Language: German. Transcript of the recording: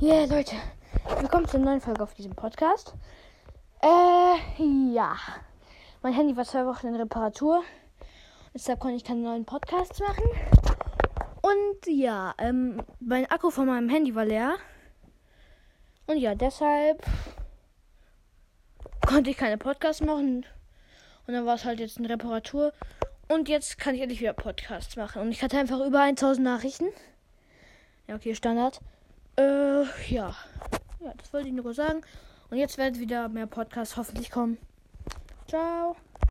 Yeah, Leute, willkommen zur neuen Folge auf diesem Podcast. Äh, ja. Mein Handy war zwei Wochen in Reparatur. Deshalb konnte ich keinen neuen Podcast machen. Und ja, ähm, mein Akku von meinem Handy war leer. Und ja, deshalb konnte ich keine Podcasts machen. Und dann war es halt jetzt eine Reparatur. Und jetzt kann ich endlich wieder Podcasts machen. Und ich hatte einfach über 1000 Nachrichten. Ja, okay, Standard. Äh, ja. Ja, das wollte ich nur sagen. Und jetzt werden wieder mehr Podcasts hoffentlich kommen. Ciao.